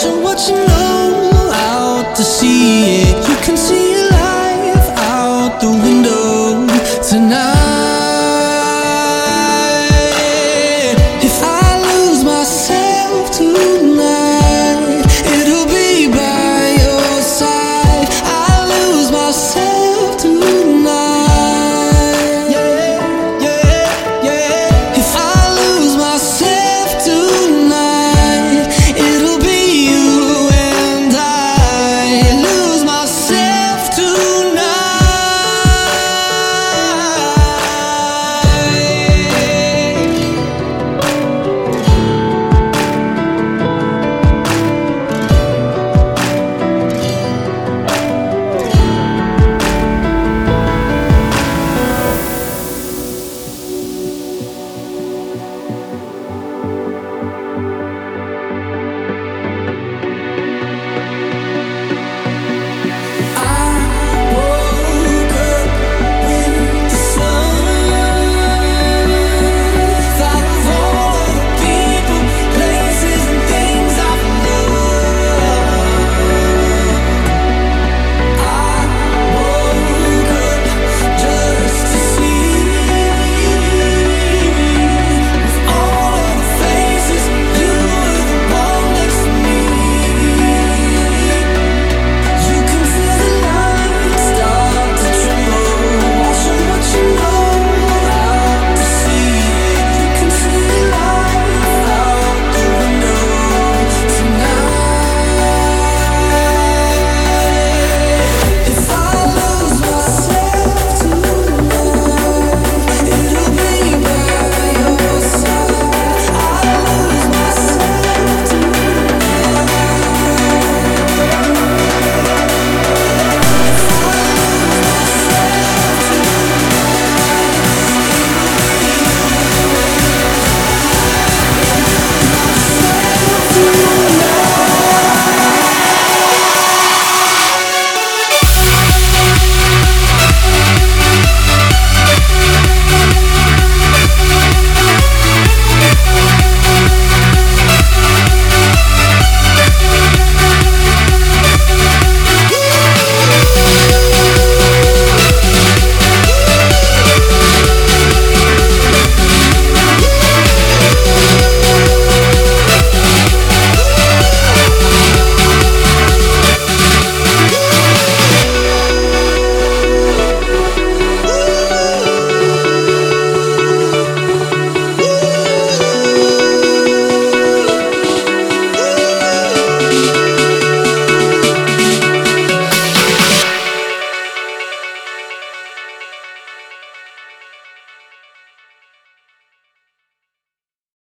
show what you know, out to see it.